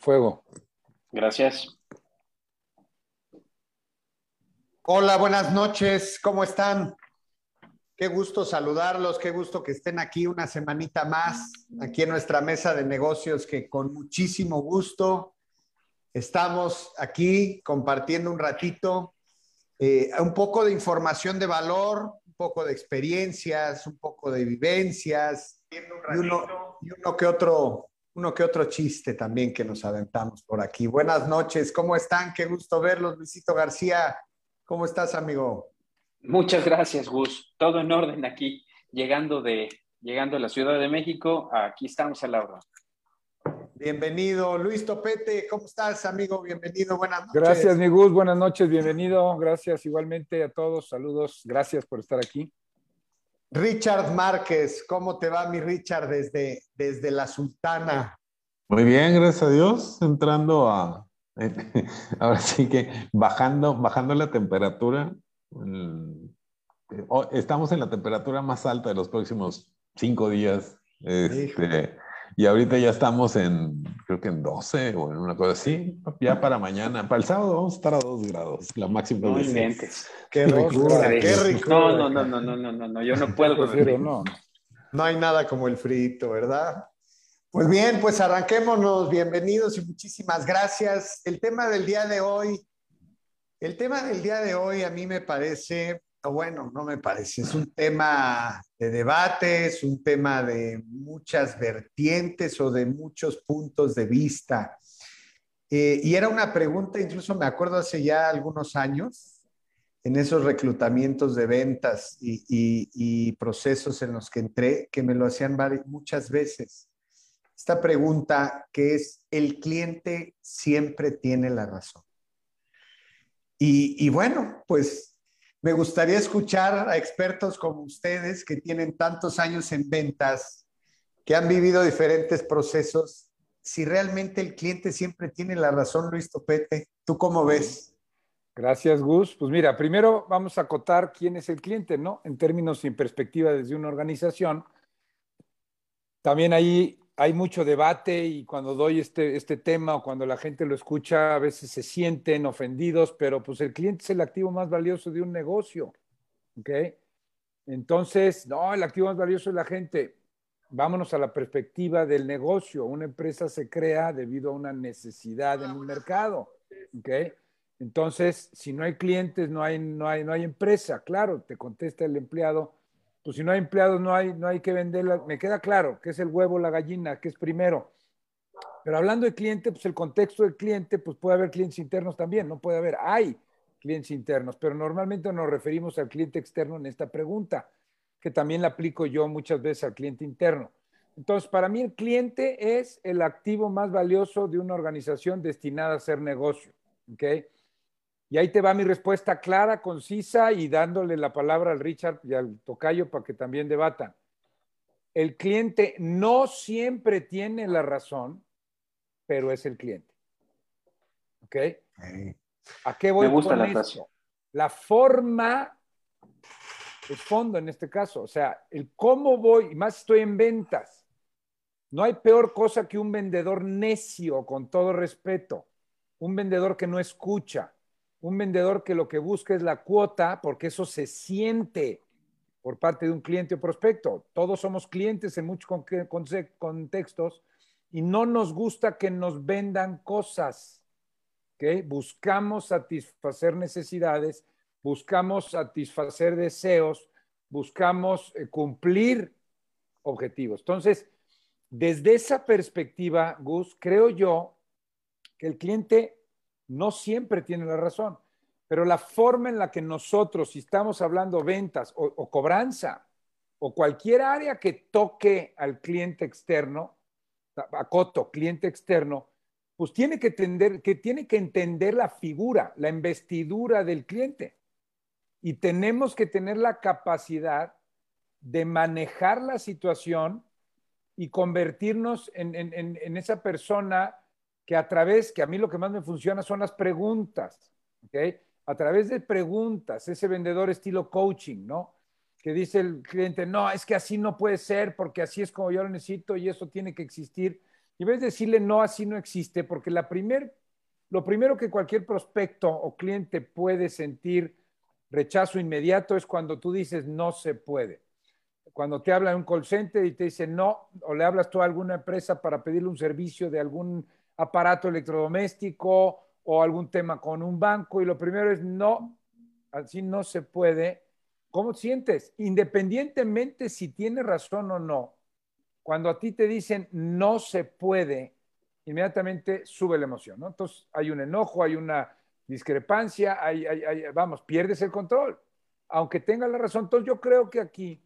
fuego. Gracias. Hola, buenas noches, ¿cómo están? Qué gusto saludarlos, qué gusto que estén aquí una semanita más, aquí en nuestra mesa de negocios, que con muchísimo gusto estamos aquí compartiendo un ratito, eh, un poco de información de valor, un poco de experiencias, un poco de vivencias, y uno, y uno que otro uno que otro chiste también que nos aventamos por aquí. Buenas noches, ¿cómo están? Qué gusto verlos, Luisito García. ¿Cómo estás, amigo? Muchas gracias, Gus. Todo en orden aquí, llegando de llegando a la Ciudad de México. Aquí estamos a la hora. Bienvenido, Luis Topete. ¿Cómo estás, amigo? Bienvenido, buenas noches. Gracias, mi Gus. Buenas noches, bienvenido. Gracias igualmente a todos. Saludos. Gracias por estar aquí. Richard Márquez, ¿cómo te va, mi Richard, desde, desde la Sultana? Muy bien, gracias a Dios, entrando a, ahora sí que bajando, bajando la temperatura. Estamos en la temperatura más alta de los próximos cinco días. Este, y ahorita ya estamos en, creo que en 12 o en una cosa así. Ya para mañana, para el sábado vamos a estar a 2 grados, la máxima. No Qué ricura, qué ricura. No, no, no, no, no, no, no, no, yo no puedo con no. No hay nada como el frito, ¿verdad? Pues bien, pues arranquémonos. Bienvenidos y muchísimas gracias. El tema del día de hoy, el tema del día de hoy a mí me parece bueno, no me parece. Es un tema de debate, es un tema de muchas vertientes o de muchos puntos de vista. Eh, y era una pregunta, incluso me acuerdo hace ya algunos años, en esos reclutamientos de ventas y, procesos en los que entré, que me lo hacían muchas veces. Esta pregunta que es, ¿el cliente siempre tiene la razón? y bueno, pues me gustaría escuchar a expertos como ustedes que tienen tantos años en ventas, que han vivido diferentes procesos, si realmente el cliente siempre tiene la razón, Luis Topete. ¿Tú cómo ves? Gracias, Gus. Pues mira, primero vamos a acotar quién es el cliente, ¿no? En términos y en perspectiva desde una organización. También ahí hay mucho debate y cuando doy este, este tema o cuando la gente lo escucha, a veces se sienten ofendidos, pero pues el cliente es el activo más valioso de un negocio. ¿Ok? Entonces, no, el activo más valioso es la gente. Vámonos a la perspectiva del negocio. Una empresa se crea debido a una necesidad en un mercado. ¿Ok? Entonces, si no hay clientes, no hay, no hay, no hay empresa. Claro, te contesta el empleado pues si no hay empleados no hay, no hay que venderla. Me queda claro que es el huevo, la gallina, que es primero. Pero hablando de cliente, pues el contexto del cliente, pues puede haber clientes internos también, no puede haber, hay clientes internos, pero normalmente nos referimos al cliente externo en esta pregunta, que también la aplico yo muchas veces al cliente interno. Entonces, para mí el cliente es el activo más valioso de una organización destinada a hacer negocio. ¿okay? Y ahí te va mi respuesta clara, concisa y dándole la palabra al Richard y al Tocayo para que también debatan. El cliente no siempre tiene la razón, pero es el cliente. ¿Ok? ¿A qué voy Me gusta con la eso? La forma es fondo en este caso. O sea, el cómo voy, y más estoy en ventas. No hay peor cosa que un vendedor necio, con todo respeto. Un vendedor que no escucha un vendedor que lo que busca es la cuota, porque eso se siente por parte de un cliente o prospecto. Todos somos clientes en muchos contextos y no nos gusta que nos vendan cosas. ¿okay? Buscamos satisfacer necesidades, buscamos satisfacer deseos, buscamos eh, cumplir objetivos. Entonces, desde esa perspectiva, Gus, creo yo que el cliente no siempre tiene la razón, pero la forma en la que nosotros, si estamos hablando ventas o, cobranza, o cualquier área que toque al cliente externo, a Coto, cliente externo, pues tiene que, entender, que tiene que entender la figura, la investidura del cliente. Y tenemos que tener la capacidad de manejar la situación y convertirnos en esa persona que a través, que a mí lo que más me funciona son las preguntas, ¿ok? A través de preguntas, ese vendedor estilo coaching, ¿no? Que dice el cliente, no, es que así no puede ser porque así es como yo lo necesito y eso tiene que existir. y ves decirle no, así no existe, porque la primer, lo primero que cualquier prospecto o cliente puede sentir rechazo inmediato es cuando tú dices no se puede. Cuando te habla un call center y te dice no, o le hablas tú a alguna empresa para pedirle un servicio de algún aparato electrodoméstico o algún tema con un banco y lo primero es no, así no se puede. ¿Cómo sientes? Independientemente si tiene razón o no, cuando a ti te dicen no se puede, inmediatamente sube la emoción, ¿no? Entonces hay un enojo, hay una discrepancia, hay, vamos, pierdes el control, aunque tenga la razón. Entonces yo creo que aquí,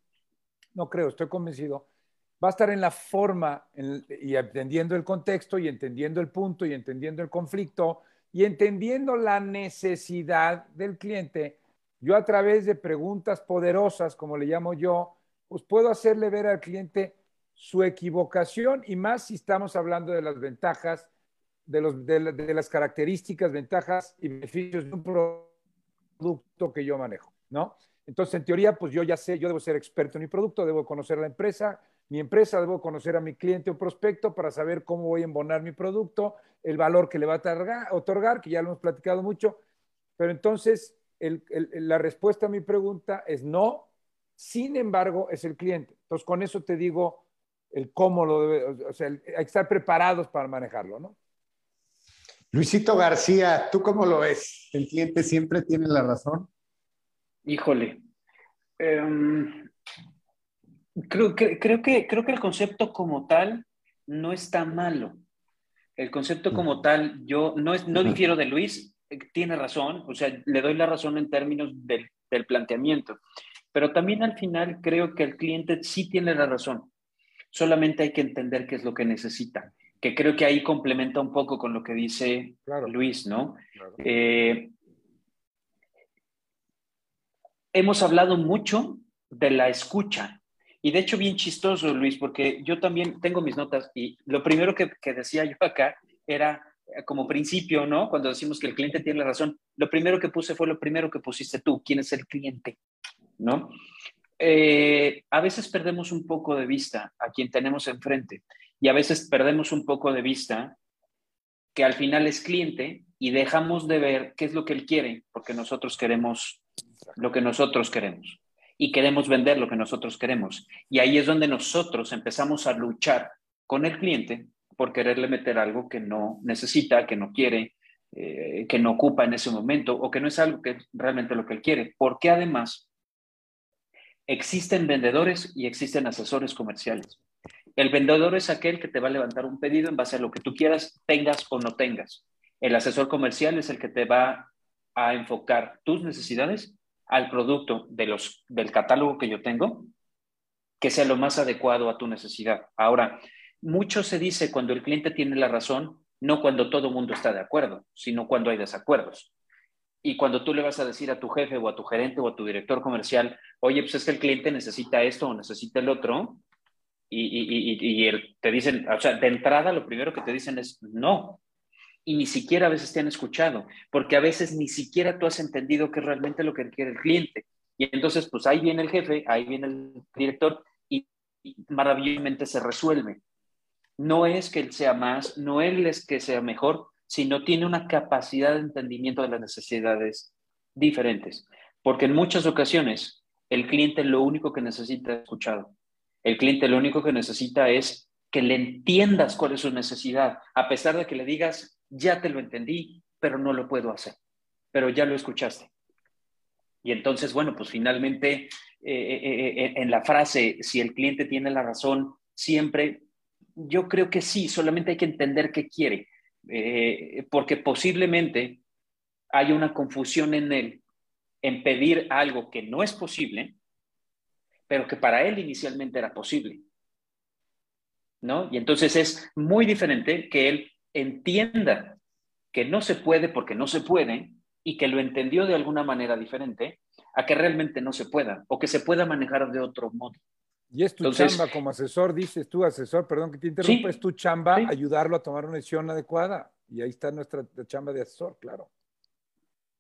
no creo, estoy convencido, va a estar en la forma y entendiendo el contexto y entendiendo el punto y entendiendo el conflicto y entendiendo la necesidad del cliente, yo a través de preguntas poderosas, como le llamo yo, pues puedo hacerle ver al cliente su equivocación y más si estamos hablando de las ventajas, de, los, de, las características, ventajas y beneficios de un producto que yo manejo, ¿no? Entonces, en teoría, pues yo ya sé, yo debo ser experto en mi producto, debo conocer la empresa, mi empresa, debo conocer a mi cliente o prospecto para saber cómo voy a embonar mi producto, el valor que le va a otorgar, que ya lo hemos platicado mucho. Pero entonces, la respuesta a mi pregunta es no. Sin embargo, es el cliente. Entonces, con eso te digo el cómo lo debe, o sea, hay que estar preparados para manejarlo, ¿no? Luisito García, ¿tú cómo lo ves? ¿El cliente siempre tiene la razón? Híjole. Em, Creo, que, creo, que, creo que el concepto como tal no está malo. El concepto como tal, yo no, es, no difiero de Luis, eh, tiene razón, o sea, le doy la razón en términos del, del planteamiento, pero también al final creo que el cliente sí tiene la razón, solamente hay que entender qué es lo que necesita, que creo que ahí complementa un poco con lo que dice Luis, ¿no? Eh, hemos hablado mucho de la escucha, y de hecho, bien chistoso, Luis, porque yo también tengo mis notas y lo primero que, decía yo acá era eh, como principio, ¿no? Cuando decimos que el cliente tiene la razón, lo primero que puse fue lo primero que pusiste tú, quién es el cliente, ¿no? Eh, a veces perdemos un poco de vista a quien tenemos enfrente y a veces perdemos un poco de vista que al final es cliente y dejamos de ver qué es lo que él quiere porque nosotros queremos lo que nosotros queremos y queremos vender lo que nosotros queremos. Y ahí es donde nosotros empezamos a luchar con el cliente por quererle meter algo que no necesita, que no quiere, eh, que no ocupa en ese momento o que no es algo que realmente lo que él quiere. Porque además existen vendedores y existen asesores comerciales. El vendedor es aquel que te va a levantar un pedido en base a lo que tú quieras, tengas o no tengas. El asesor comercial es el que te va a enfocar tus necesidades al producto de los, del catálogo que yo tengo que sea lo más adecuado a tu necesidad. Ahora, mucho se dice cuando el cliente tiene la razón, no cuando todo el mundo está de acuerdo, sino cuando hay desacuerdos. Y cuando tú le vas a decir a tu jefe o a tu gerente o a tu director comercial, oye, pues es que el cliente necesita esto o necesita el otro, y, y, te dicen, o sea, de entrada lo primero que te dicen es no, y ni siquiera a veces te han escuchado, porque a veces ni siquiera tú has entendido qué es realmente lo que quiere el cliente. Y entonces, pues ahí viene el jefe, ahí viene el director y, maravillosamente se resuelve. No es que él sea más, no él es que sea mejor, sino tiene una capacidad de entendimiento de las necesidades diferentes. Porque en muchas ocasiones el cliente lo único que necesita es escuchado. El cliente lo único que necesita es que le entiendas cuál es su necesidad, a pesar de que le digas, ya te lo entendí, pero no lo puedo hacer, pero ya lo escuchaste. Y entonces, bueno, pues finalmente eh, eh, eh, en la frase, si el cliente tiene la razón, siempre, yo creo que sí, solamente hay que entender qué quiere, porque posiblemente hay una confusión en él en pedir algo que no es posible, pero que para él inicialmente era posible. ¿No? Y entonces es muy diferente que él entienda que no se puede porque no se puede y que lo entendió de alguna manera diferente a que realmente no se pueda o que se pueda manejar de otro modo. Y es tu chamba como asesor, dices tú, asesor, perdón que te interrumpa, es tu chamba ayudarlo a tomar una decisión adecuada. Y ahí está nuestra chamba de asesor, claro.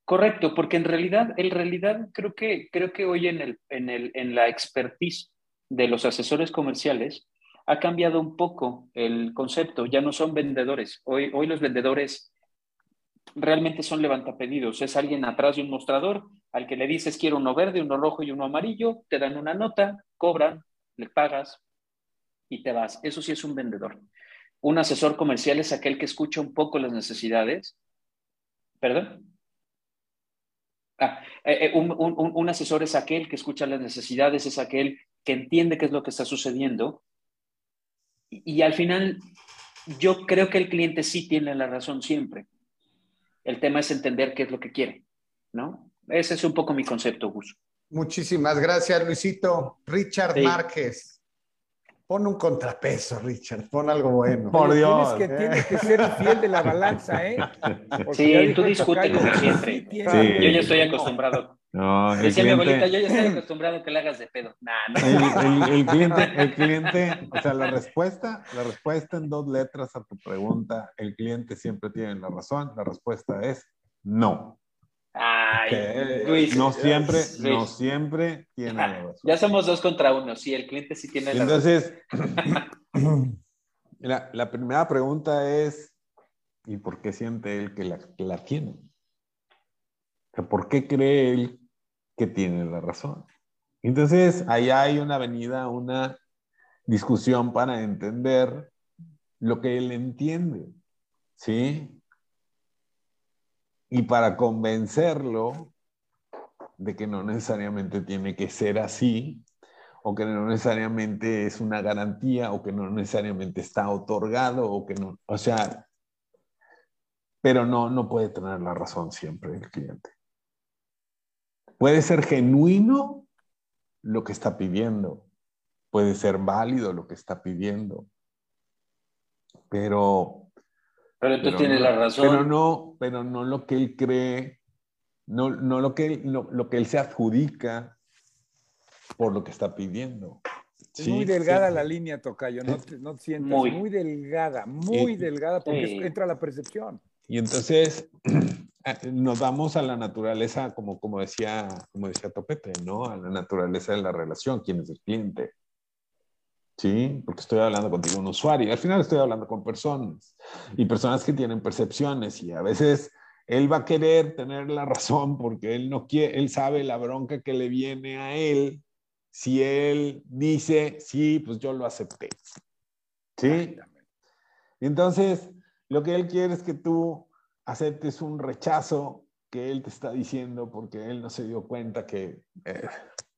Correcto, porque en realidad, en realidad creo que, creo que hoy en, el, en, el, en la expertise de los asesores comerciales ha cambiado un poco el concepto, ya no son vendedores. Hoy, hoy los vendedores realmente son levantapedidos. Es alguien atrás de un mostrador al que le dices quiero uno verde, uno rojo y uno amarillo, te dan una nota, cobran, le pagas y te vas. Eso sí es un vendedor. Un asesor comercial es aquel que escucha un poco las necesidades. ¿Perdón? Ah, eh, eh, un, asesor es aquel que escucha las necesidades, es aquel que entiende qué es lo que está sucediendo. Y, al final, yo creo que el cliente sí tiene la razón siempre. El tema es entender qué es lo que quiere, ¿no? Ese es un poco mi concepto, Gus. Muchísimas gracias, Luisito. Richard Márquez. Pon un contrapeso, Richard. Pon algo bueno. Por Dios. Tienes que, tienes que ser fiel de la balanza, ¿eh? sí, tú discutes como siempre. Yo ya estoy acostumbrado. No, Decía mi abuelita, yo ya estoy acostumbrado a que le hagas de pedo. Nah, no. el, cliente, el cliente, o sea, la respuesta, la respuesta en dos letras a tu pregunta, el cliente siempre tiene la razón. La respuesta es no. Ay, Luis, no siempre, no siempre tiene razón. Ya somos dos contra uno, sí, el cliente sí tiene la Entonces, la, la, primera pregunta es, ¿y por qué siente él que la, la tiene? ¿Por qué cree él que tiene la razón? Entonces, ahí hay una avenida, una discusión para entender lo que él entiende, ¿sí? y para convencerlo de que no necesariamente tiene que ser así, o que no necesariamente es una garantía, o que no necesariamente está otorgado, o que no, o sea, pero no, no puede tener la razón siempre el cliente. Puede ser genuino lo que está pidiendo, puede ser válido lo que está pidiendo, pero pero tú tienes la razón. Pero no, pero no lo que él cree, no, no lo, que, lo que él se adjudica por lo que está pidiendo. Es muy delgada la línea, Tocayo, no te, no sientas. Muy, muy delgada, muy delgada, porque entra la percepción. Y entonces nos vamos a la naturaleza, como, como, decía, como decía Topete, ¿no? A la naturaleza de la relación, quién es el cliente. ¿sí? Porque estoy hablando contigo, un usuario. Al final estoy hablando con personas y personas que tienen percepciones y a veces él va a querer tener la razón porque él no quiere, él sabe la bronca que le viene a él si él dice, sí, pues yo lo acepté. ¿Sí? Entonces, lo que él quiere es que tú aceptes un rechazo que él te está diciendo porque él no se dio cuenta que eh,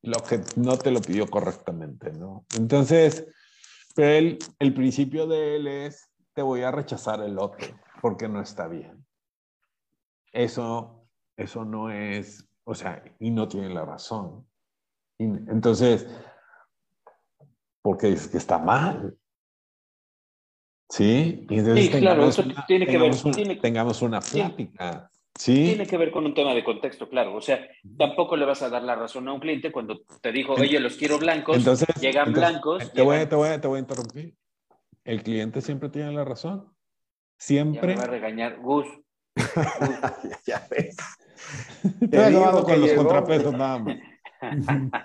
lo que no te lo pidió correctamente, ¿no? Entonces, él, el principio de él es, te voy a rechazar el lote porque no está bien. Eso, eso no es, o sea, y no tiene la razón. entonces, porque es que está mal. ¿Sí? Y sí, claro, eso tiene que ver. tengamos una plática. Tiene que ver con un tema de contexto, claro. O sea, tampoco le vas a dar la razón a un cliente cuando te dijo, oye, los quiero blancos, entonces, llegan blancos. Te, Voy, te, voy, te, voy, a interrumpir. El cliente siempre tiene la razón. Siempre. Ya me va a regañar, Gus. ya, ves. Te digo con los contrapesos nada más.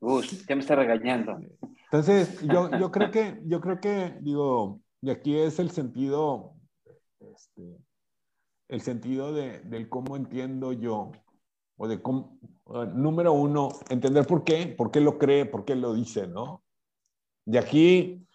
Gus, ya me está regañando. Entonces, yo, yo creo que, yo creo que, digo, y aquí es el sentido, este, el sentido de, del cómo entiendo yo, o de cómo, número uno, entender por qué, por qué lo cree, por qué lo dice, ¿no? Y aquí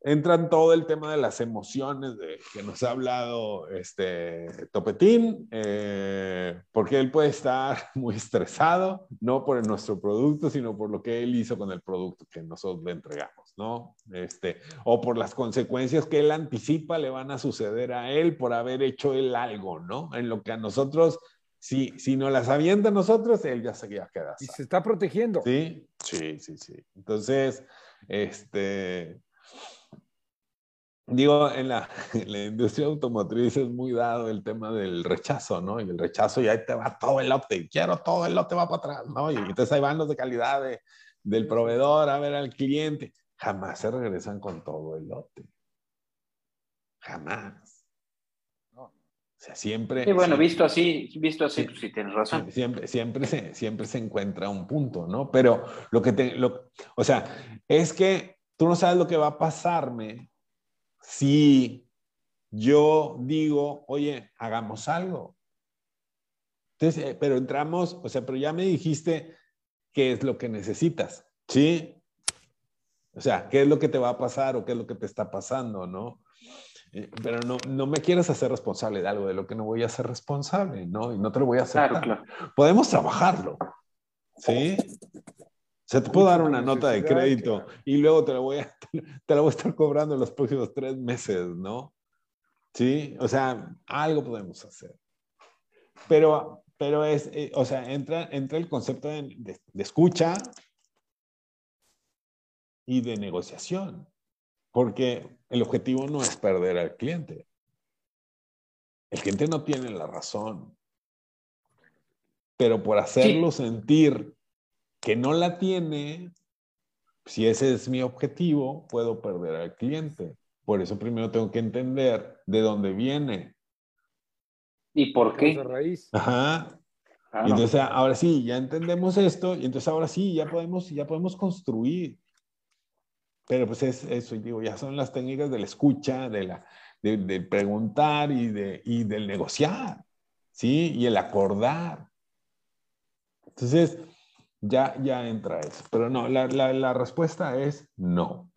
entran todo el tema de las emociones de que nos ha hablado este Topetín, eh, porque él puede estar muy estresado, no por nuestro producto, sino por lo que él hizo con el producto que nosotros le entregamos, ¿no? Este, o por las consecuencias que él anticipa le van a suceder a él por haber hecho él algo, ¿no? En lo que a nosotros si, si no las avienta a nosotros, él ya se queda. Y se está protegiendo. Sí, sí, sí, sí. Entonces, este, digo, en la, industria automotriz es muy dado el tema del rechazo, ¿no? Y el rechazo y ahí te va todo el lote, quiero todo el lote, va para atrás, ¿no? Y entonces ahí van los de calidad de, del proveedor a ver al cliente. Jamás se regresan con todo el lote. Jamás. O sea, siempre... Sí, bueno, visto así, visto así, pues sí tienes razón. Siempre, siempre, se, siempre se encuentra un punto, ¿no? Pero lo que te... Lo, o sea, es que tú no sabes lo que va a pasarme si yo digo, oye, hagamos algo. Entonces, eh, pero entramos, o sea, pero ya me dijiste qué es lo que necesitas, ¿sí? O sea, qué es lo que te va a pasar o qué es lo que te está pasando, ¿no? Eh, pero no, no me quieras hacer responsable de algo de lo que no voy a ser responsable, ¿no? Y no te lo voy a hacer. Claro, claro. Podemos trabajarlo, ¿sí? O sea, te puedo dar una nota de crédito y luego te la voy a, te la voy a estar cobrando en los próximos tres meses, ¿no? Sí, o sea, algo podemos hacer. Pero, pero es, eh, o sea, entra, entra el concepto de, de escucha y de negociación, porque el objetivo no es perder al cliente. El cliente no tiene la razón, pero por hacerlo Sí. sentir que no la tiene, si ese es mi objetivo, puedo perder al cliente. Por eso primero tengo que entender de dónde viene. ¿Y por qué? Causa raíz. Ajá. Claro. Y entonces ahora sí, ya entendemos esto y entonces ahora sí, ya podemos, ya podemos construir. Pero pues es eso, digo, ya son las técnicas de la escucha, de, la, de, de preguntar y, de, y del negociar, ¿sí? Y el acordar. Entonces, ya, ya entra eso. Pero no, la, la, la respuesta es no.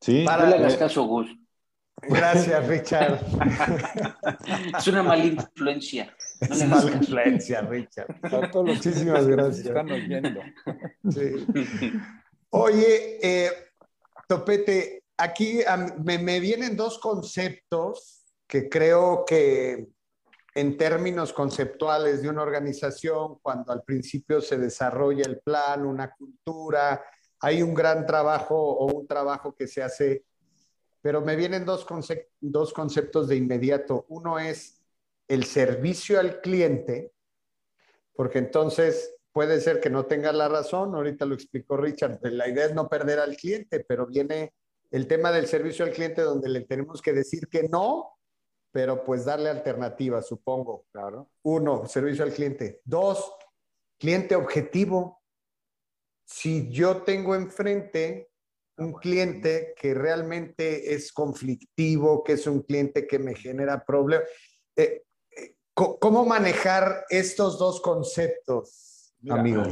¿Sí? Para- No le hagas Eh, caso, Gus. Gracias, Richard. Es una mala influencia. No hagas Mala caso. influencia, Richard. Todos Muchísimas gracias. Están oyendo. Sí. Oye, eh, Topete, aquí me, me vienen dos conceptos que creo que en términos conceptuales de una organización, cuando al principio se desarrolla el plan, una cultura, hay un gran trabajo o un trabajo que se hace, pero me vienen dos, dos conceptos de inmediato. Uno es el servicio al cliente, porque entonces puede ser que no tenga la razón, ahorita lo explicó Richard, la idea es no perder al cliente, pero viene el tema del servicio al cliente donde le tenemos que decir que no, pero pues darle alternativas, supongo. Claro. Uno, servicio al cliente. Dos, cliente objetivo. Si yo tengo enfrente un cliente que realmente es conflictivo, que es un cliente que me genera problemas, eh, eh, ¿cómo manejar estos dos conceptos, Mira, amigo?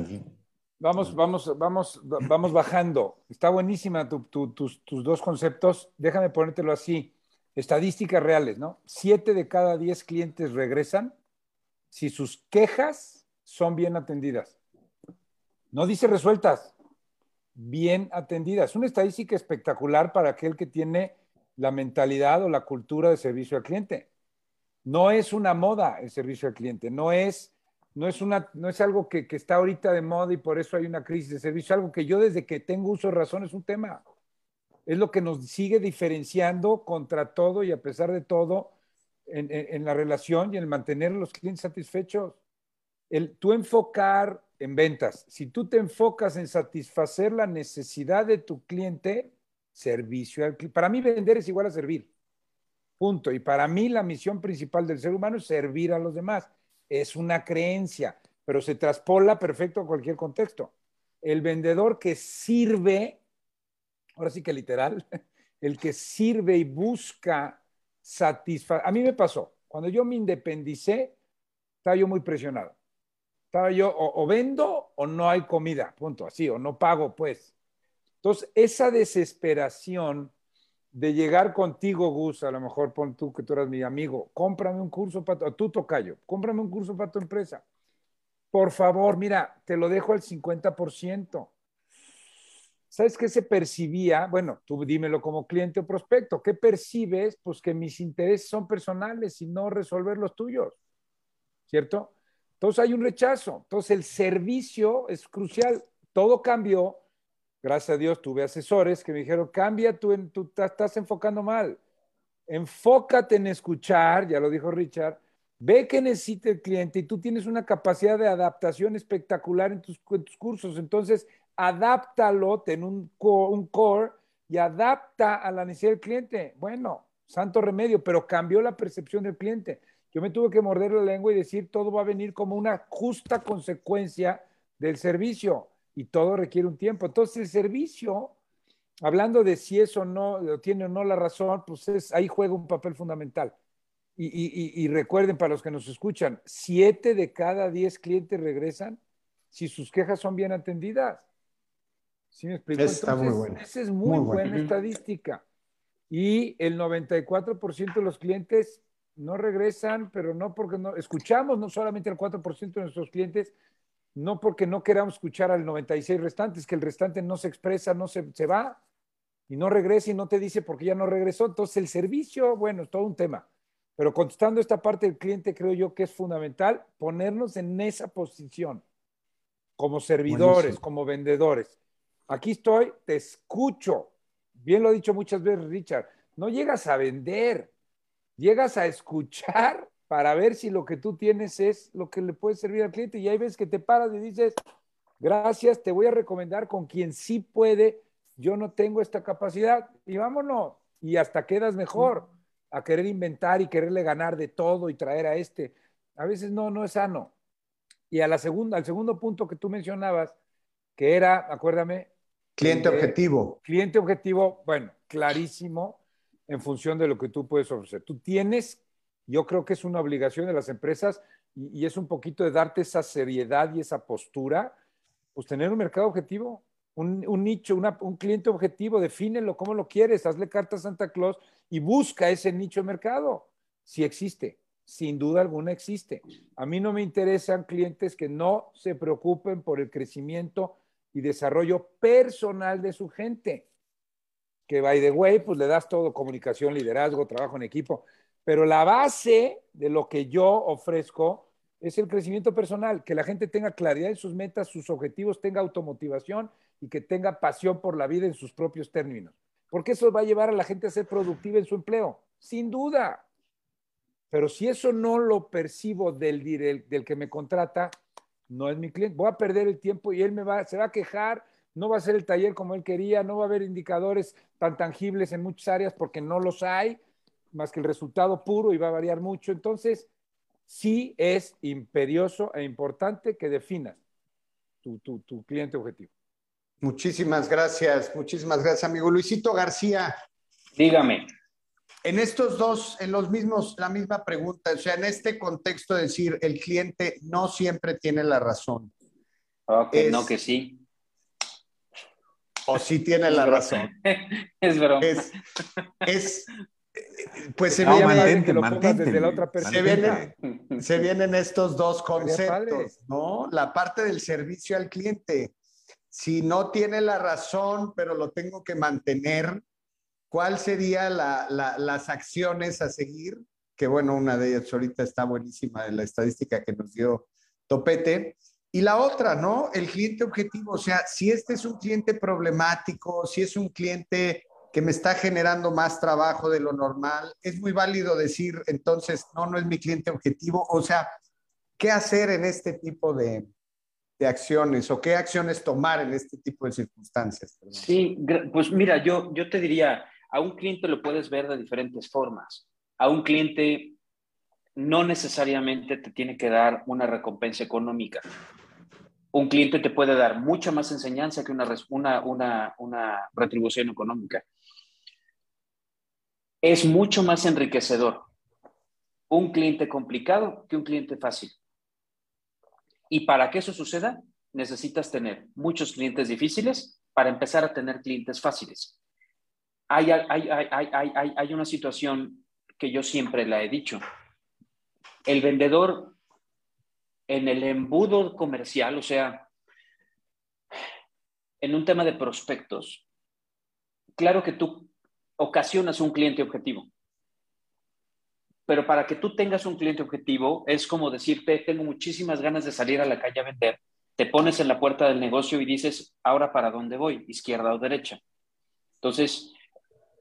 Vamos, vamos, vamos, vamos bajando. Está buenísima tu- tu- tus, tus dos conceptos. Déjame ponértelo así. Estadísticas reales, ¿no? Siete de cada diez clientes regresan si sus quejas son bien atendidas. No dice resueltas, bien atendidas. Una estadística espectacular para aquel que tiene la mentalidad o la cultura de servicio al cliente. No es una moda el servicio al cliente, no es no es, una, no es algo que, que, está ahorita de moda y por eso hay una crisis de servicio, algo que yo desde que tengo uso de razón es un tema. Es lo que nos sigue diferenciando contra todo y a pesar de todo en, en, la relación y en mantener a los clientes satisfechos. El, tú enfocar en ventas, si tú te enfocas en satisfacer la necesidad de tu cliente, servicio al cliente. Para mí vender es igual a servir. Punto. Y para mí la misión principal del ser humano es servir a los demás es una creencia, pero se traspola perfecto a cualquier contexto. El vendedor que sirve, ahora sí que literal, el que sirve y busca satisfacer. A mí me pasó, cuando yo me independicé, estaba yo muy presionado. Estaba yo, o, o, vendo o no hay comida, punto, así, o no pago, pues. Entonces, esa desesperación de llegar contigo, Gus, a lo mejor pon tú que tú eras mi amigo, cómprame un curso para tu, tú tocayo, cómprame un curso para tu empresa. Por favor, mira, te lo dejo al 50%. ¿Sabes qué se percibía? Bueno, tú dímelo como cliente o prospecto. ¿Qué percibes? Pues que mis intereses son personales y no resolver los tuyos. ¿Cierto? Entonces hay un rechazo. Entonces el servicio es crucial. Todo cambió gracias a Dios tuve asesores que me dijeron, cambia, tú, tú estás enfocando mal. Enfócate en escuchar, ya lo dijo Richard, ve que necesita el cliente y tú tienes una capacidad de adaptación espectacular en tus, en tus cursos. Entonces, adáptalo, ten un core, y adapta a la necesidad del cliente. Bueno, santo remedio, pero cambió la percepción del cliente. yo me tuve que morder la lengua y decir todo va a venir como una justa consecuencia del servicio y todo requiere un tiempo. Entonces el servicio, hablando de si eso no tiene o no la razón, pues es, ahí juega un papel fundamental. Y, recuerden para los que nos escuchan, siete de cada diez clientes regresan si sus quejas son bien atendidas. ¿Sí me explico? Está muy bueno. Esa es muy, buena estadística. Y el 94% de los clientes no regresan, pero no porque no, escuchamos no solamente al 4% de nuestros clientes, no porque no queramos escuchar al 96 restantes, que el restante no se expresa, no se, se va y no regresa y no te dice porque ya no regresó. Entonces el servicio, bueno, es todo un tema. Pero contestando esta parte del cliente, creo yo que es fundamental ponernos en esa posición como servidores, como vendedores. Aquí estoy, te escucho. Bien lo ha dicho muchas veces Richard, no llegas a vender, llegas a escuchar para ver si lo que tú tienes es lo que le puede servir al cliente. Y hay veces que te paras y dices, gracias, te voy a recomendar con quien sí puede, yo no tengo esta capacidad y vámonos. Y hasta quedas mejor a querer inventar y quererle ganar de todo y traer a este. A veces no, no es sano. Y a la segunda, al segundo punto que tú mencionabas, que era, acuérdame. Cliente objetivo. Cliente objetivo, bueno, clarísimo en función de lo que tú puedes ofrecer. Tú tienes, yo creo que es una obligación de las empresas y, es un poquito de darte esa seriedad y esa postura, pues tener un mercado objetivo, un, nicho, un cliente objetivo, defínelo cómo lo quieres, hazle carta a Santa Claus y busca ese nicho de mercado, si existe, sin duda alguna existe. A mí no me interesan clientes que no se preocupen por el crecimiento y desarrollo personal de su gente. Que by the way, pues le das todo, comunicación, liderazgo, trabajo en equipo. Pero la base de lo que yo ofrezco es el crecimiento personal, que la gente tenga claridad en sus metas, sus objetivos, tenga automotivación y que tenga pasión por la vida en sus propios términos. Porque eso va a llevar a la gente a ser productiva en su empleo, sin duda. Pero si eso no lo percibo del, del, que me contrata, no es mi cliente. Voy a perder el tiempo y él me va, se va a quejar, no va a ser el taller como él quería, no va a haber indicadores tan tangibles en muchas áreas porque no los hay, más que el resultado puro y va a variar mucho. Entonces, sí es imperioso e importante que definas tu, tu cliente objetivo. Muchísimas gracias, muchísimas gracias, amigo Luisito García. Dígame. En estos dos, en los mismos, la misma pregunta, o sea, en este contexto, decir, el cliente no siempre tiene la razón. Ok, no que sí. O sí tiene la razón. es broma. Es, pues se, viene, desde la otra se, vienen, se vienen estos dos conceptos, ¿no? La parte del servicio al cliente si no tiene la razón, pero lo tengo que mantener, ¿cuál sería las acciones a seguir? Que bueno, una de ellas ahorita está buenísima en la estadística que nos dio Topete. Y la otra, ¿no? El cliente objetivo, o sea, si este es un cliente problemático, si es un cliente que me está generando más trabajo de lo normal, es muy válido decir entonces, no, no es mi cliente objetivo. O sea, ¿qué hacer en este tipo de, de acciones o qué acciones tomar en este tipo de circunstancias? Sí, pues mira, yo, yo te diría, a un cliente lo puedes ver de diferentes formas. A un cliente no necesariamente te tiene que dar una recompensa económica. Un cliente te puede dar mucha más enseñanza que una, una, retribución económica. Es mucho más enriquecedor un cliente complicado que un cliente fácil. Y para que eso suceda, necesitas tener muchos clientes difíciles para empezar a tener clientes fáciles. Hay, una situación que yo siempre la he dicho. El vendedor en el embudo comercial, o sea, en un tema de prospectos, claro que tú ocasionas un cliente objetivo pero para que tú tengas un cliente objetivo es como decirte, tengo muchísimas ganas de salir a la calle a vender, te pones en la puerta del negocio y dices, ahora para dónde voy, izquierda o derecha. Entonces,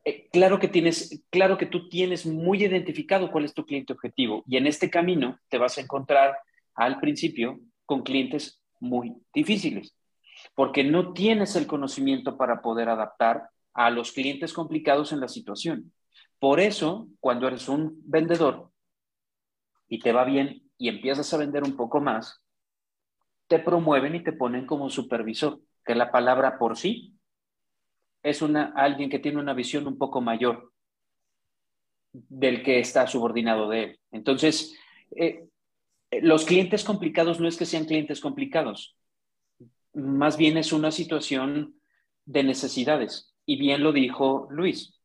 eh, claro que tienes, claro que tú tienes muy identificado cuál es tu cliente objetivo y en este camino te vas a encontrar al principio con clientes muy difíciles, porque no tienes el conocimiento para poder adaptar a los clientes complicados en la situación. Por eso, cuando eres un vendedor, y te va bien y empiezas a vender un poco más, te promueven y te ponen como supervisor, que la palabra por sí es una, alguien que tiene una visión un poco mayor del que está subordinado de él. Entonces, eh, los clientes complicados no es que sean clientes complicados, más bien es una situación de necesidades. Y bien lo dijo Luis,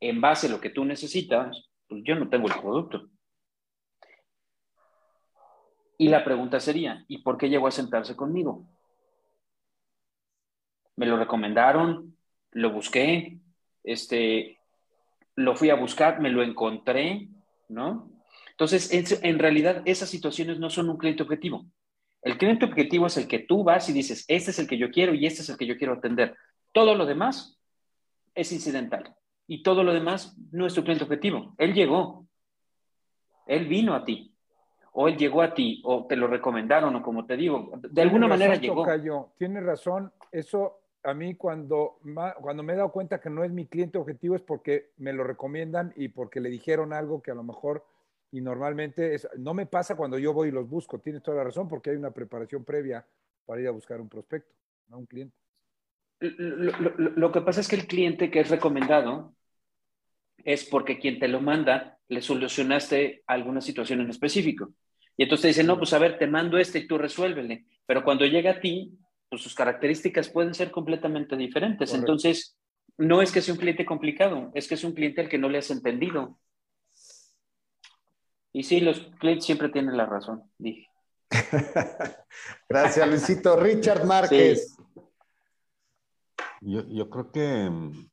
en base a lo que tú necesitas, pues yo no tengo el producto. Y la pregunta sería, ¿y por qué llegó a sentarse conmigo? Me lo recomendaron, lo busqué, este, lo fui a buscar, me lo encontré, ¿no? Entonces, en realidad, esas situaciones no son un cliente objetivo. El cliente objetivo es el que tú vas y dices, este es el que yo quiero y este es el que yo quiero atender. Todo lo demás es incidental. Y todo lo demás no es tu cliente objetivo. Él llegó. Él vino a ti. O él llegó a ti, o te lo recomendaron, o como te digo, de alguna manera llegó. Tiene razón. Eso a mí cuando, cuando me he dado cuenta que no es mi cliente objetivo es porque me lo recomiendan y porque le dijeron algo que a lo mejor y normalmente es, no me pasa cuando yo voy y los busco, tienes toda la razón, porque hay una preparación previa para ir a buscar un prospecto, no un cliente. Lo, que pasa es que el cliente que es recomendado es porque quien te lo manda le solucionaste alguna situación en específico. Y entonces te dice, no, pues a ver, te mando este y tú resuélvele. Pero cuando llega a ti, pues sus características pueden ser completamente diferentes. Entonces, no es que sea un cliente complicado, es que es un cliente al que no le has entendido. Y sí, los clientes siempre tienen la razón, dije. Gracias, Luisito. Richard Márquez. Yo, creo que mm,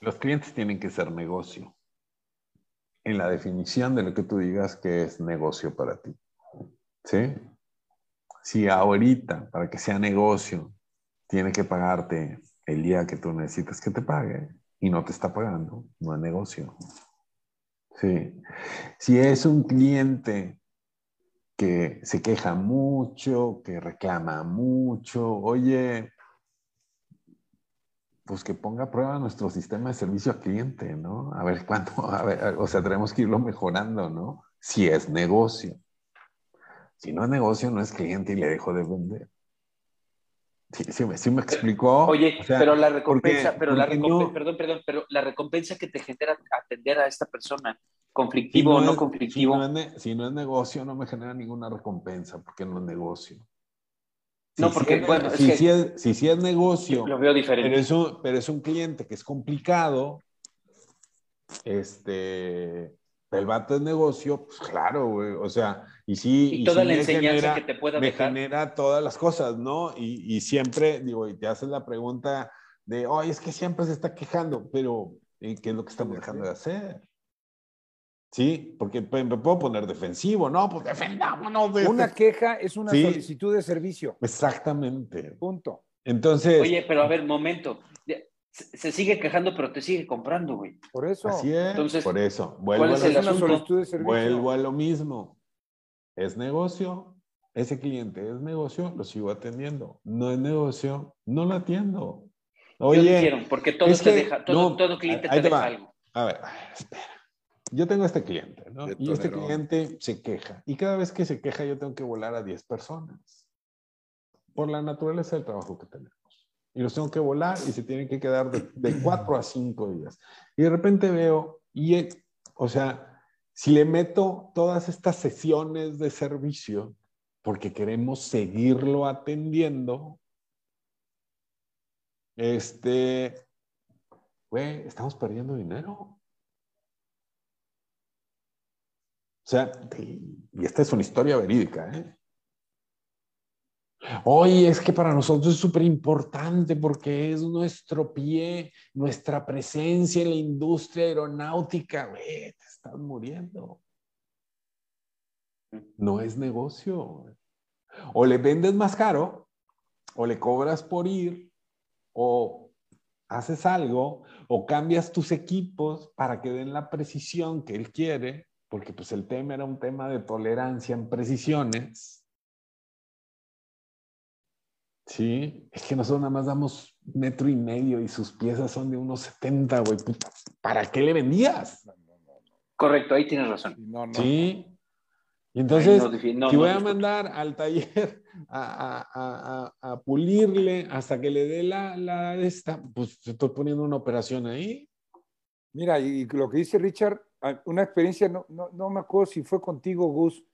los clientes tienen que ser negocio. En la definición de lo que tú digas que es negocio para ti. ¿Sí? Si ahorita, para que sea negocio, tiene que pagarte el día que tú necesitas que te pague y no te está pagando, no es negocio. Sí. Si es un cliente que se queja mucho, que reclama mucho, oye, pues que ponga a prueba nuestro sistema de servicio al cliente, ¿no? A ver cuánto, a ver, o sea, tenemos que irlo mejorando, ¿no? Si es negocio. Si no es negocio, no es cliente y le dejo de vender. Sí, me, explicó. Oye, pero la recompensa, pero la recompensa, perdón, perdón, pero la recompensa que te genera atender a esta persona, conflictivo o no, conflictivo. Si no, es, negocio, no me genera ninguna recompensa, porque no es negocio. no, porque, bueno, si, es, si, es, negocio, lo veo diferente. Pero es, un, pero es un cliente que es complicado, este, el vato es negocio, pues claro, güey, o sea, y sí. Y, toda la enseñanza que te pueda me genera todas las cosas, ¿no? Y, y, siempre, digo, y te haces la pregunta de, oye, es que siempre se está quejando, pero ¿qué es lo que estamos dejando de hacer? Sí, porque me puedo poner defensivo, no, pues defendámonos. De una queja es una solicitud de servicio. Exactamente. Punto. Entonces. Oye, pero a ver, momento se sigue quejando, pero te sigue comprando, güey. Por eso. Así es. Entonces, por eso. Vuelvo, ¿cuál es el asunto? Vuelvo a lo mismo. Es negocio, ese cliente es negocio, lo sigo atendiendo. No es negocio, no lo atiendo. Oye, Yo porque todo te deja, todo, todo cliente te, deja algo. A ver, espera. Yo tengo este cliente, ¿no? Y este cliente se queja. Y cada vez que se queja, yo tengo que volar a 10 personas. Por la naturaleza del trabajo que tenemos y los tengo que volar y se tienen que quedar de, cuatro a cinco días. Y de repente veo, y, o sea, si le meto todas estas sesiones de servicio, porque queremos seguirlo atendiendo, este, güey, estamos perdiendo dinero. O sea, y esta es una historia verídica, ¿eh? Oye, es que para nosotros es súper importante porque es nuestro pie, nuestra presencia en la industria aeronáutica. Güey, te estás muriendo. No es negocio. O le vendes más caro, o le cobras por ir, o haces algo, o cambias tus equipos para que den la precisión que él quiere, porque pues el tema era un tema de tolerancia en precisiones Sí, es que nosotros nada más damos metro y medio y sus piezas son de unos 70, güey. ¿Para qué le vendías? Correcto, ahí tienes razón. No, no. Sí. Y entonces, no si voy a mandar al taller a, a- a- a- a pulirle hasta que le dé la, la de esta, pues estoy poniendo una operación ahí. Mira, y lo que dice Richard, ah, una experiencia, no, no, no me acuerdo si fue contigo, Gus,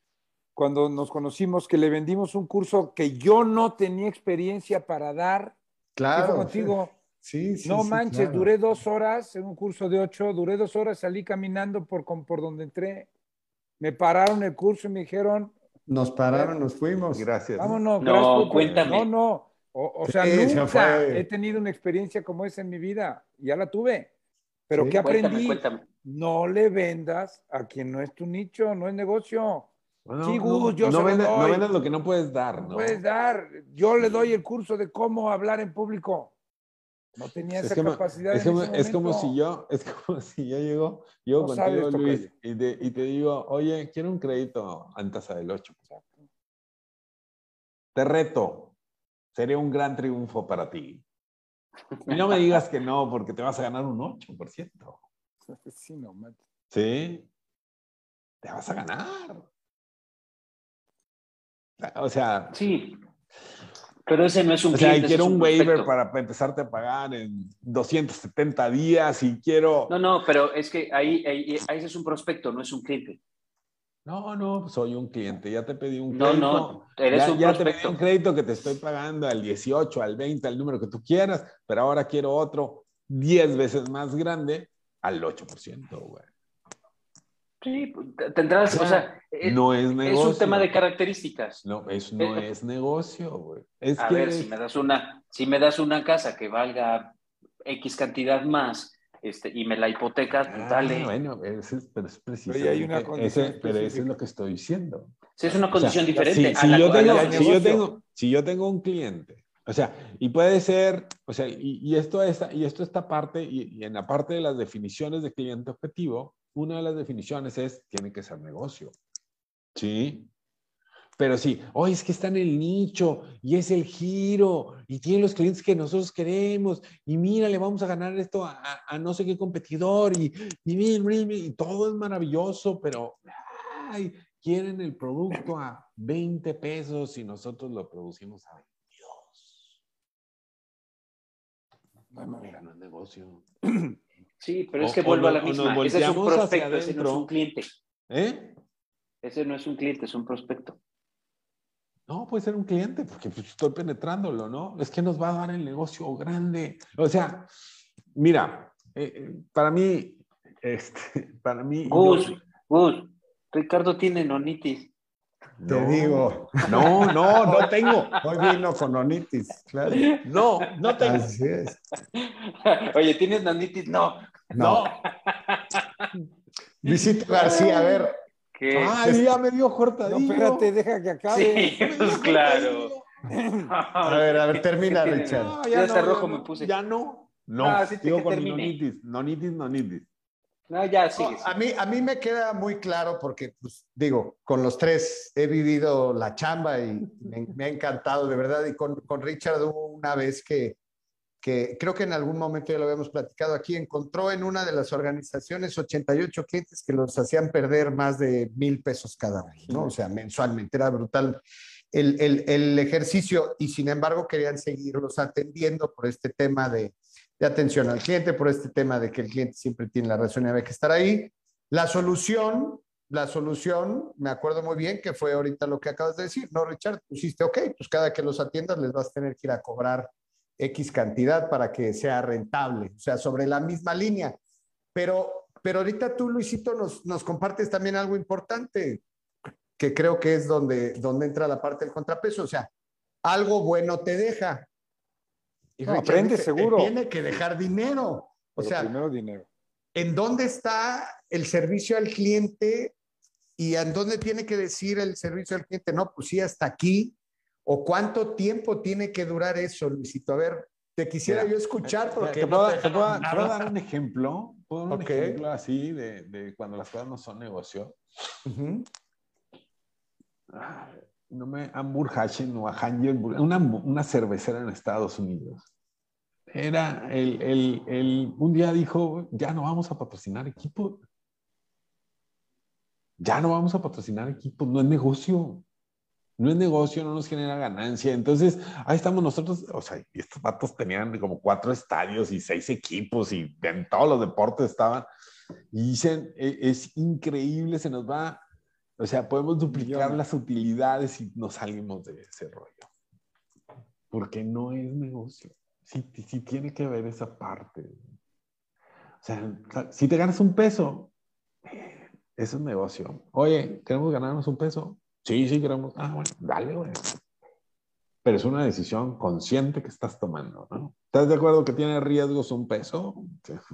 cuando nos conocimos, que le vendimos un curso que yo no tenía experiencia para dar. ¿Sí Claro. fue contigo? Sí, sí. no sí, manches, claro. duré dos horas en un curso de ocho, duré dos horas, salí caminando por, con- por donde entré. Me pararon el curso y me dijeron, Nos pararon, nos fuimos. Gracias. vámonos. No, gracias cuéntame. No, no. O, o sea, Sí, se nunca fue. he tenido una experiencia como esa en mi vida. Ya la tuve. Pero Sí. ¿qué Cuéntame, aprendí? cuéntame. No le vendas a quien no es tu nicho, no es negocio. Bueno, Sí, no, yo no, se lo no vendas lo que no puedes dar, ¿no? Puedes dar. Yo le doy el curso de cómo hablar en público. No tenía Es esa capacidad. es en como- ese es como si yo, es como si yo llego, No contigo. Luis, y te, y te digo, oye, quiero un crédito en tasa del 8. Te reto, sería un gran triunfo para ti. Y no me digas que no, porque te vas a ganar un 8%. Sí, no, manches. ¿Sí? Te vas a ganar. O sea, Sí. Pero ese no es un o cliente, quiero un waiver para empezarte a pagar en 270 días y quiero... No, no, pero es que ahí, ahí, ahí ese es un prospecto, no es un cliente. No, no, soy un cliente, ya te pedí un No, crédito. no, eres ya, un ya te pedí un crédito que te estoy pagando al 18, al 20, al número que tú quieras, pero ahora quiero otro 10 veces más grande al 8%, güey. Sí, tendrás, o sea, es, no es es negocio. un tema de características. No, es, no Eh, es negocio, güey. Es A que ver, si me das una, si me das una casa que valga X cantidad más, este, y me la hipotecas, Ah, dale. bueno, ese es, pero es Pero ahí hay una precisamente, condición ese, pero eso es lo que estoy diciendo. Sí, es una O sea, condición diferente. Si, a si la- yo a la tengo, si, yo tengo, si yo tengo un cliente, o sea, y puede ser, o sea, y, y esto está, y esto está parte, y, y en la parte de las definiciones de cliente objetivo, una de las definiciones es, tiene que ser negocio. ¿Sí? Pero sí, oye, es que está en el nicho y es el giro y tiene los clientes que nosotros queremos y mira, le vamos a ganar esto a, a- a no sé qué competidor y, y, mira, mira, mira, y todo es maravilloso, pero ay, quieren el producto a 20 pesos y nosotros lo producimos a 22. No hay manera. No es negocio. Sí, pero es que o vuelvo a la misma. Ese es un prospecto, ese no es un cliente. ¿Eh? Ese no es un cliente, es un prospecto. No, puede ser un cliente, porque pues, estoy penetrándolo, ¿no? Es que nos va a dar el negocio grande. O sea, mira, eh, eh, para mí, este, para mí. Gus, yo- Gus, Ricardo tiene nonitis. Te No, digo. No, no, no tengo. Hoy vino con onitis, claro. No, no tengo. Así es. Oye, ¿tienes nonitis? No. No. Luisito García, a ver, ¿Qué? Ay, ya me dio No, cortadillo. espérate, deja que acabe. Sí, pues claro. a ver, a ver, termina. Richard. No, Ya no, rojo ya me no, puse. Ya no. No, Ah, sí, digo con mi termine. nonitis. Nonitis, nonitis. No, ya sigue. No, a, mí, a mí me queda muy claro porque, pues, digo, con los tres he vivido la chamba y me, me ha encantado, de verdad. Y con, con Richard hubo una vez que, que creo que en algún momento ya lo habíamos platicado aquí, encontró en una de las organizaciones 88 clientes que los hacían perder más de mil pesos cada mes, ¿no? O sea, mensualmente, era brutal el, el, el ejercicio y sin embargo querían seguirlos atendiendo por este tema de, de atención al cliente, por este tema de que el cliente siempre tiene la razón y había estar ahí. La solución, la solución, me acuerdo muy bien que fue ahorita lo que acabas de decir, ¿no, Richard? Pusiste, ok, pues cada que los atiendas les vas a tener que ir a cobrar X cantidad para que sea rentable, o sea, sobre la misma línea. Pero, pero ahorita tú, Luisito, nos, nos compartes también algo importante, que creo que es donde, donde entra la parte del contrapeso, o sea, algo bueno te deja. Y No, aprende seguro. "Te Tiene que dejar dinero. O Pero sea, primero dinero. ¿en dónde está el servicio al cliente y en dónde tiene que decir el servicio al cliente? No, pues sí, hasta aquí. ¿O cuánto tiempo tiene que durar eso, Luisito? A ver, te quisiera Mira, yo escuchar porque ¿Te no puedo, te te puedo- dejaron te puedo nada. dar un ejemplo? ¿Puedo dar un ejemplo así de, de cuando las cosas no son negocio? Ah, no me Hamburg-Haschen o Anheuser- una, una cervecera en Estados Unidos. Era el, el, el- un día dijo, ya no vamos a patrocinar equipo. ya no vamos a patrocinar equipos, no es negocio. No es negocio, no nos genera ganancia. Entonces, ahí estamos nosotros, o sea, estos vatos tenían como cuatro estadios y seis equipos y en todos los deportes estaban. Y dicen, e, es increíble, se nos va, o sea, podemos duplicar las utilidades y nos salimos de ese rollo. Porque no es negocio. Sí, sí tiene que ver esa parte. O sea, si te ganas un peso, eso es negocio. Oye, ¿queremos ganarnos un peso? Sí, sí, queremos. Ah, bueno, dale, güey. Pero es una decisión consciente que estás tomando, ¿no? ¿Estás de acuerdo que tiene riesgos un peso?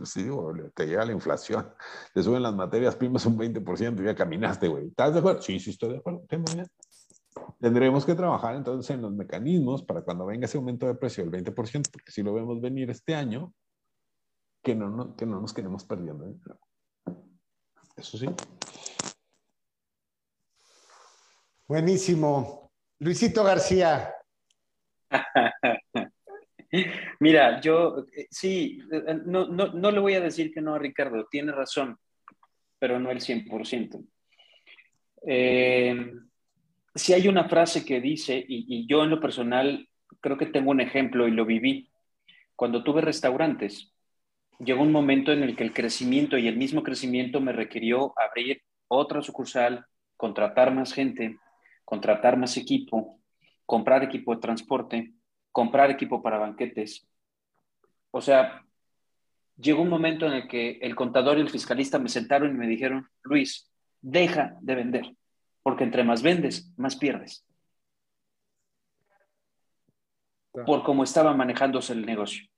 Sí, güey, te llega la inflación, te suben las materias primas un 20% y ya caminaste, güey. ¿Estás de acuerdo? Sí, sí, estoy de acuerdo. Tendremos que trabajar entonces en los mecanismos para cuando venga ese aumento de precio del 20%, porque si lo vemos venir este año, que no, no, que no nos quedemos perdiendo. Eso sí. Buenísimo. Luisito García. Mira, yo eh, sí, eh, no, no, le voy a decir que no a Ricardo, tiene razón, pero no el 100%. Eh, si hay una frase que dice, y, yo en lo personal creo que tengo un ejemplo y lo viví, cuando tuve restaurantes, llegó un momento en el que el crecimiento y el mismo crecimiento me requirió abrir otra sucursal, contratar más gente, contratar más equipo, comprar equipo de transporte, comprar equipo para banquetes. O sea, llegó un momento en el que el contador y el fiscalista me sentaron y me dijeron, Luis, deja de vender, porque entre más vendes, más pierdes. Por cómo estaba manejándose el negocio.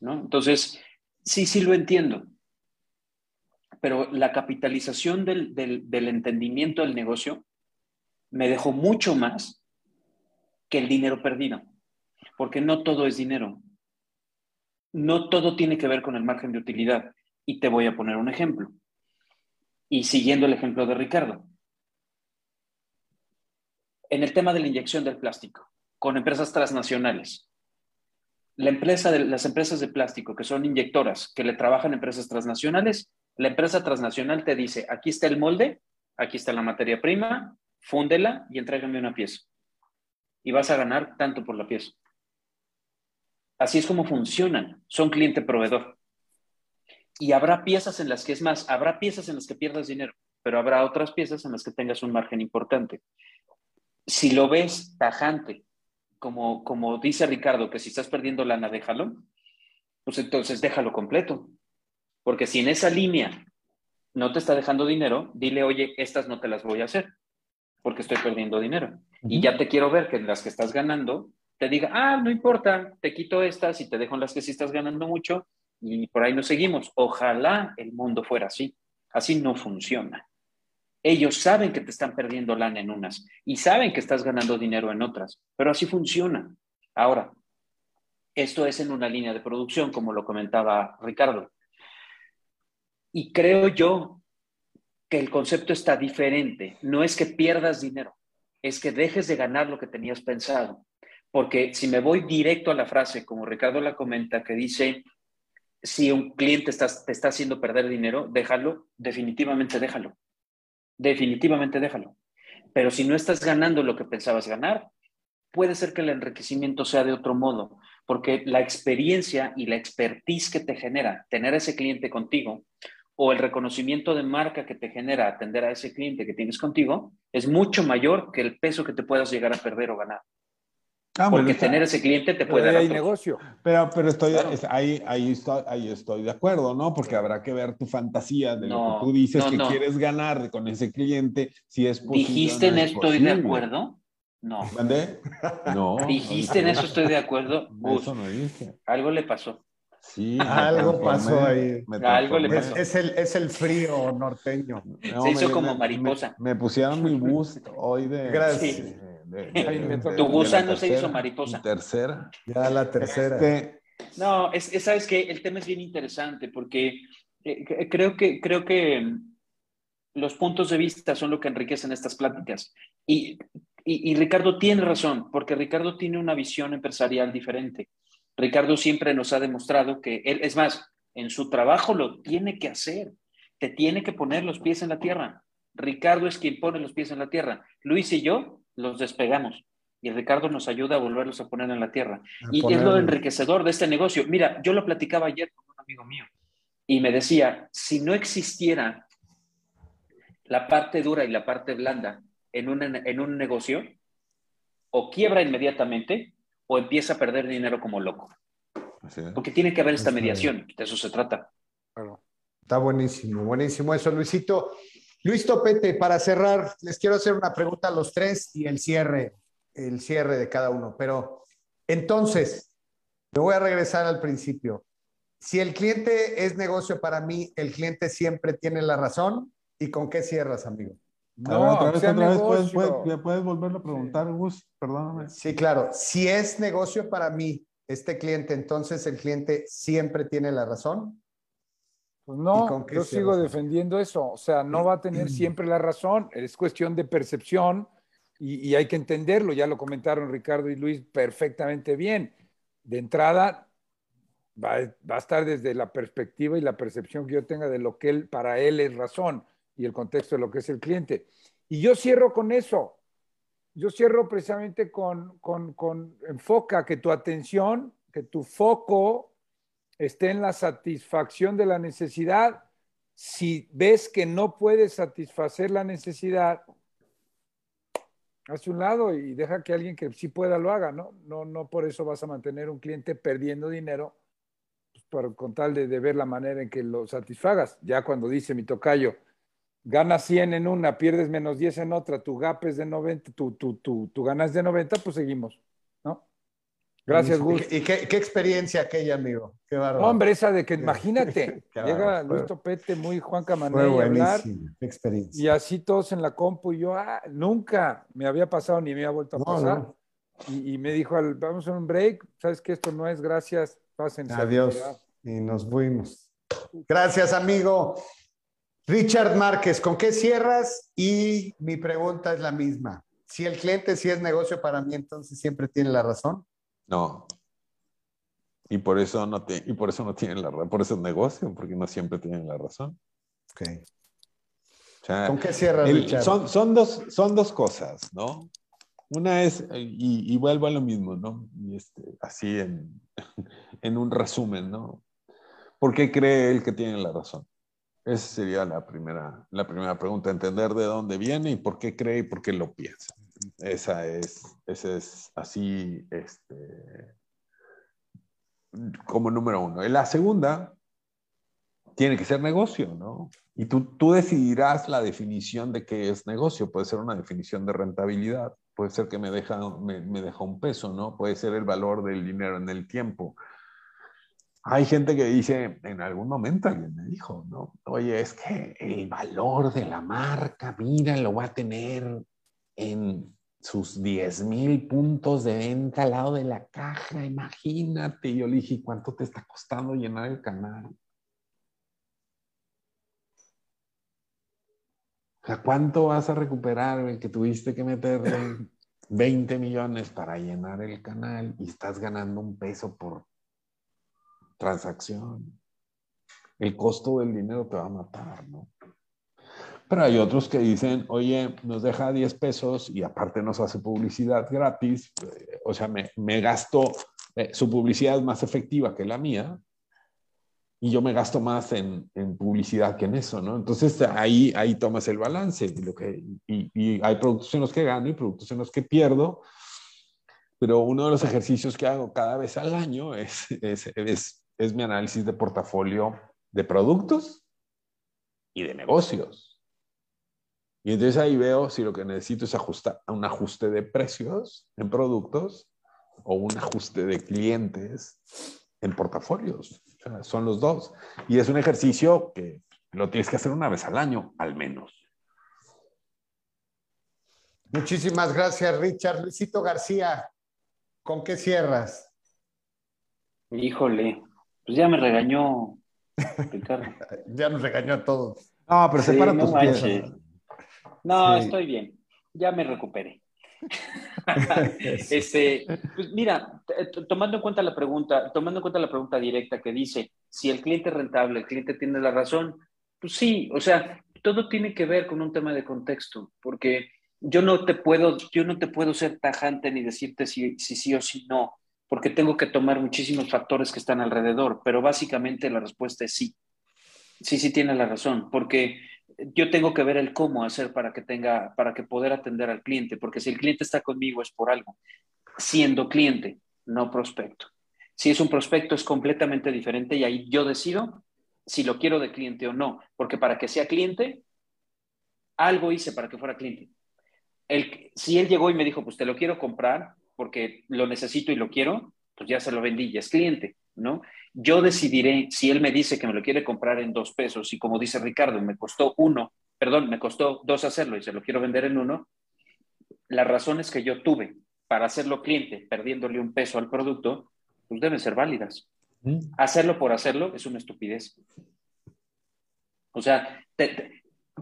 ¿no? Entonces, Sí, sí lo entiendo. Pero la capitalización del, entendimiento del negocio me dejó mucho más que el dinero perdido. Porque no todo es dinero. No todo tiene que ver con el margen de utilidad. Y te voy a poner un ejemplo. Y siguiendo el ejemplo de Ricardo. En el tema de la inyección del plástico, con empresas transnacionales, la empresa las empresas de plástico que son inyectoras, que le trabajan empresas transnacionales, la empresa transnacional te dice, aquí está el molde, aquí está la materia prima, fúndela y entrégame una pieza. Y vas a ganar tanto por la pieza. Así es como funcionan, son cliente proveedor. Y habrá piezas en las que es más, habrá piezas en las que pierdas dinero, pero habrá otras piezas en las que tengas un margen importante. Si lo ves tajante como, como dice Ricardo, que si estás perdiendo lana, déjalo, pues entonces déjalo completo. Porque si en esa línea no te está dejando dinero, dile, oye, estas no te las voy a hacer, porque estoy perdiendo dinero. Y ya te quiero ver que en las que estás ganando, te diga, ah, no importa, te quito estas y te dejo en las que sí estás ganando mucho y por ahí nos seguimos. Ojalá el mundo fuera así. Así no funciona. Ellos saben que te están perdiendo lana en unas y saben que estás ganando dinero en otras, pero así funciona. Ahora, esto es en una línea de producción, como lo comentaba Ricardo. Y creo yo que el concepto está diferente. No es que pierdas dinero, es que dejes de ganar lo que tenías pensado. Porque si me voy directo a la frase, como Ricardo la comenta, que dice, si un cliente te está haciendo perder dinero, déjalo, definitivamente déjalo definitivamente déjalo. Pero si no estás ganando lo que pensabas ganar, puede ser que el enriquecimiento sea de otro modo, porque la experiencia y la expertise que te genera tener ese cliente contigo o el reconocimiento de marca que te genera atender a ese cliente que tienes contigo es mucho mayor que el peso que te puedas llegar a perder o ganar. Ah, Porque tener ese cliente te puede dar. negocio. Pero, pero estoy, ahí, ahí, estoy, ahí estoy de acuerdo, ¿no? Porque habrá que ver tu fantasía de lo que tú dices que quieres ganar con ese cliente, si es posible. ¿Dijiste en eso estoy de acuerdo? No. ¿Mandé? No. ¿Dijiste en eso estoy de acuerdo? eso no dije. Algo le pasó. Sí, algo pasó ahí. Algo le pasó. Es, el, es el frío norteño. Se hizo como mariposa. Me, pusieron mi boost hoy de. Gracias. tu gusano se hizo mariposa. Tercera. Ya la tercera. Este, no, es, sabes que el tema es bien interesante porque eh, creo que creo que mm, los puntos de vista son lo que enriquecen estas pláticas. Y, y, Ricardo tiene razón, porque Ricardo tiene una visión empresarial diferente. Ricardo siempre nos ha demostrado que él, es más, en su trabajo lo tiene que hacer, te tiene que poner los pies en la tierra Ricardo es quien pone los pies en la tierra. Luis y yo los despegamos y Ricardo nos ayuda a volverlos a poner en la tierra. y es lo enriquecedor de este negocio. Mira, yo lo platicaba ayer con un amigo mío y me decía, si no existiera la parte dura y la parte blanda en un, en un negocio, o quiebra inmediatamente o empieza a perder dinero como loco. Porque tiene que haber esta mediación, de eso se trata. Está buenísimo, buenísimo eso, Luisito. Luis Topete, para cerrar, les quiero hacer una pregunta a los tres y el cierre, el cierre de cada uno. Pero entonces, me voy a regresar al principio. Si el cliente es negocio para mí, el cliente siempre tiene la razón. ¿Y con qué cierras, amigo? No, otra vez, otra vez puedes, puedes, puedes, volverlo a preguntar, Gus, perdóname. Sí, claro. Si es negocio para mí, este cliente, entonces el cliente siempre tiene la razón. Pues no, yo sigo defendiendo eso. O sea, no va a tener siempre la razón. Es cuestión de percepción y, y, hay que entenderlo. Ya lo comentaron Ricardo y Luis perfectamente bien. De entrada, va, va a estar desde la perspectiva y la percepción que yo tenga de lo que él, para él es razón y el contexto de lo que es el cliente. Y yo cierro con eso. Yo cierro precisamente con, con, con enfoca que tu atención, que tu foco esté en la satisfacción de la necesidad. Si ves que no puedes satisfacer la necesidad, haz un lado y deja que alguien que sí pueda lo haga, ¿no? No, no por eso vas a mantener un cliente perdiendo dinero, pues, por, con tal de ver la manera en que lo satisfagas. Ya cuando dice mi tocayo, ganas 100 en una, pierdes menos 10 en otra, tu gap es de 90, tu, tu, tu, tu ganas de 90, pues seguimos, ¿no? Gracias, Gus. ¿Y qué, qué, experiencia aquella, amigo? Qué bárbaro. Hombre, esa de que imagínate, llega Luis Topete muy Juan Camaney a hablar. experiencia. Y así todos en la compu y yo, ah, nunca me había pasado ni me había vuelto a pasar. Y, y, me dijo, vamos a un break, sabes que esto no es, gracias, pásense. Adiós. Y nos fuimos. Gracias, amigo. Richard Márquez, ¿con qué cierras? Y mi pregunta es la misma. Si el cliente sí es negocio para mí, entonces siempre tiene la razón. No. Y por eso no, te, y por eso no tienen la razón. Por eso es negocio, porque no siempre tienen la razón. Ok. ¿Con qué cierras, Richard? Son, son, dos, son dos cosas, ¿no? Una es, y, y vuelvo a lo mismo, ¿no? Y este, así en, en un resumen, ¿no? ¿Por qué cree él que tiene la razón? Esa sería la primera, la primera pregunta, entender de dónde viene y por qué cree y por qué lo piensa. Esa es, esa es así, este, como número uno. Y la segunda, tiene que ser negocio, ¿no? Y tú, tú decidirás la definición de qué es negocio. Puede ser una definición de rentabilidad, puede ser que me deja, me, me deja un peso, ¿no? Puede ser el valor del dinero en el tiempo hay gente que dice, en algún momento alguien me dijo, ¿no? Oye, es que el valor de la marca, mira, lo va a tener en sus 10 mil puntos de venta al lado de la caja, imagínate. yo le dije, ¿cuánto te está costando llenar el canal? O ¿cuánto vas a recuperar el que tuviste que meterle 20 millones para llenar el canal y estás ganando un peso por transacción. El costo del dinero te va a matar, ¿no? Pero hay otros que dicen, oye, nos deja 10 pesos y aparte nos hace publicidad gratis, o sea, me, gasto, eh, su publicidad es más efectiva que la mía y yo me gasto más en, publicidad que en eso, ¿no? Entonces ahí, ahí tomas el balance y, lo que, y, hay productos en los que gano y productos en los que pierdo pero uno de los ejercicios que hago cada vez al año es, es mi análisis de portafolio de productos y de negocios. Y entonces ahí veo si lo que necesito es ajustar, un ajuste de precios en productos o un ajuste de clientes en portafolios. O sea, son los dos. Y es un ejercicio que lo tienes que hacer una vez al año, al menos. Muchísimas gracias, Richard. Luisito García, ¿con qué cierras? Híjole, pues ya me regañó Ricardo. ya nos regañó a todos. No, pero separa tus pies. No, estoy bien. Ya me recuperé. este, pues mira, tomando en cuenta la pregunta, tomando en cuenta la pregunta directa que dice si el cliente es rentable, el cliente tiene la razón, pues sí, o sea, todo tiene que ver con un tema de contexto, porque yo no te puedo, yo no te puedo ser tajante ni decirte si, si sí o si no, porque tengo que tomar muchísimos factores que están alrededor, pero básicamente la respuesta es sí. Sí, sí tiene la razón, porque yo tengo que ver el cómo hacer para que tenga, para que poder atender al cliente, porque si el cliente está conmigo es por algo, siendo cliente, no prospecto. Si es un prospecto es completamente diferente y ahí yo decido si lo quiero de cliente o no, porque para que sea cliente, algo hice para que fuera cliente. El, si él llegó y me dijo, pues te lo quiero comprar porque lo necesito y lo quiero, pues ya se lo vendí, ya es cliente, ¿no? Yo decidiré si él me dice que me lo quiere comprar en dos pesos y como dice Ricardo, me costó uno, perdón, me costó dos hacerlo y se lo quiero vender en uno, las razones que yo tuve para hacerlo cliente, perdiéndole un peso al producto, pues deben ser válidas. Hacerlo por hacerlo es una estupidez. O sea,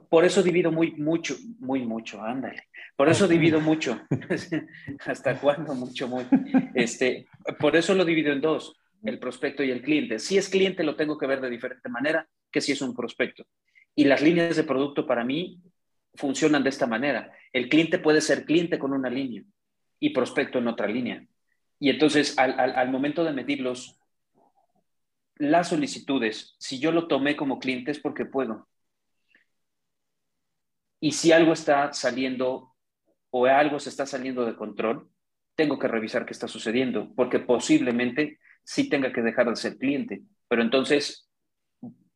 por eso divido muy mucho, muy mucho, ándale. Por eso divido mucho. ¿Hasta cuándo? Mucho, muy. Este, por eso lo divido en dos, el prospecto y el cliente. Si es cliente, lo tengo que ver de diferente manera que si es un prospecto. Y las líneas de producto para mí funcionan de esta manera. El cliente puede ser cliente con una línea y prospecto en otra línea. Y entonces, al, al momento de medirlos, las solicitudes, si yo lo tomé como cliente es porque puedo. Y si algo está saliendo o algo se está saliendo de control, tengo que revisar qué está sucediendo, porque posiblemente sí tenga que dejar de ser cliente, pero entonces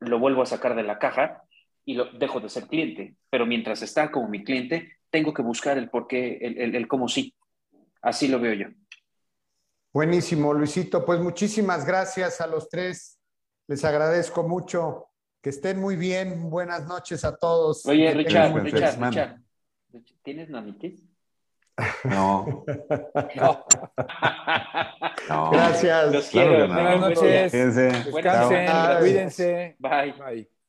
lo vuelvo a sacar de la caja y lo dejo de ser cliente, pero mientras está como mi cliente, tengo que buscar el por qué, el, el cómo sí. Así lo veo yo. Buenísimo, Luisito. Pues muchísimas gracias a los tres. Les agradezco mucho. Que estén muy bien. Buenas noches a todos. Oye, Richard, Richard, Richard, ¿tienes nanitis? No. no. Gracias. Los quiero. Buenas noches. Descansen. Cuídense. Bye. Bye.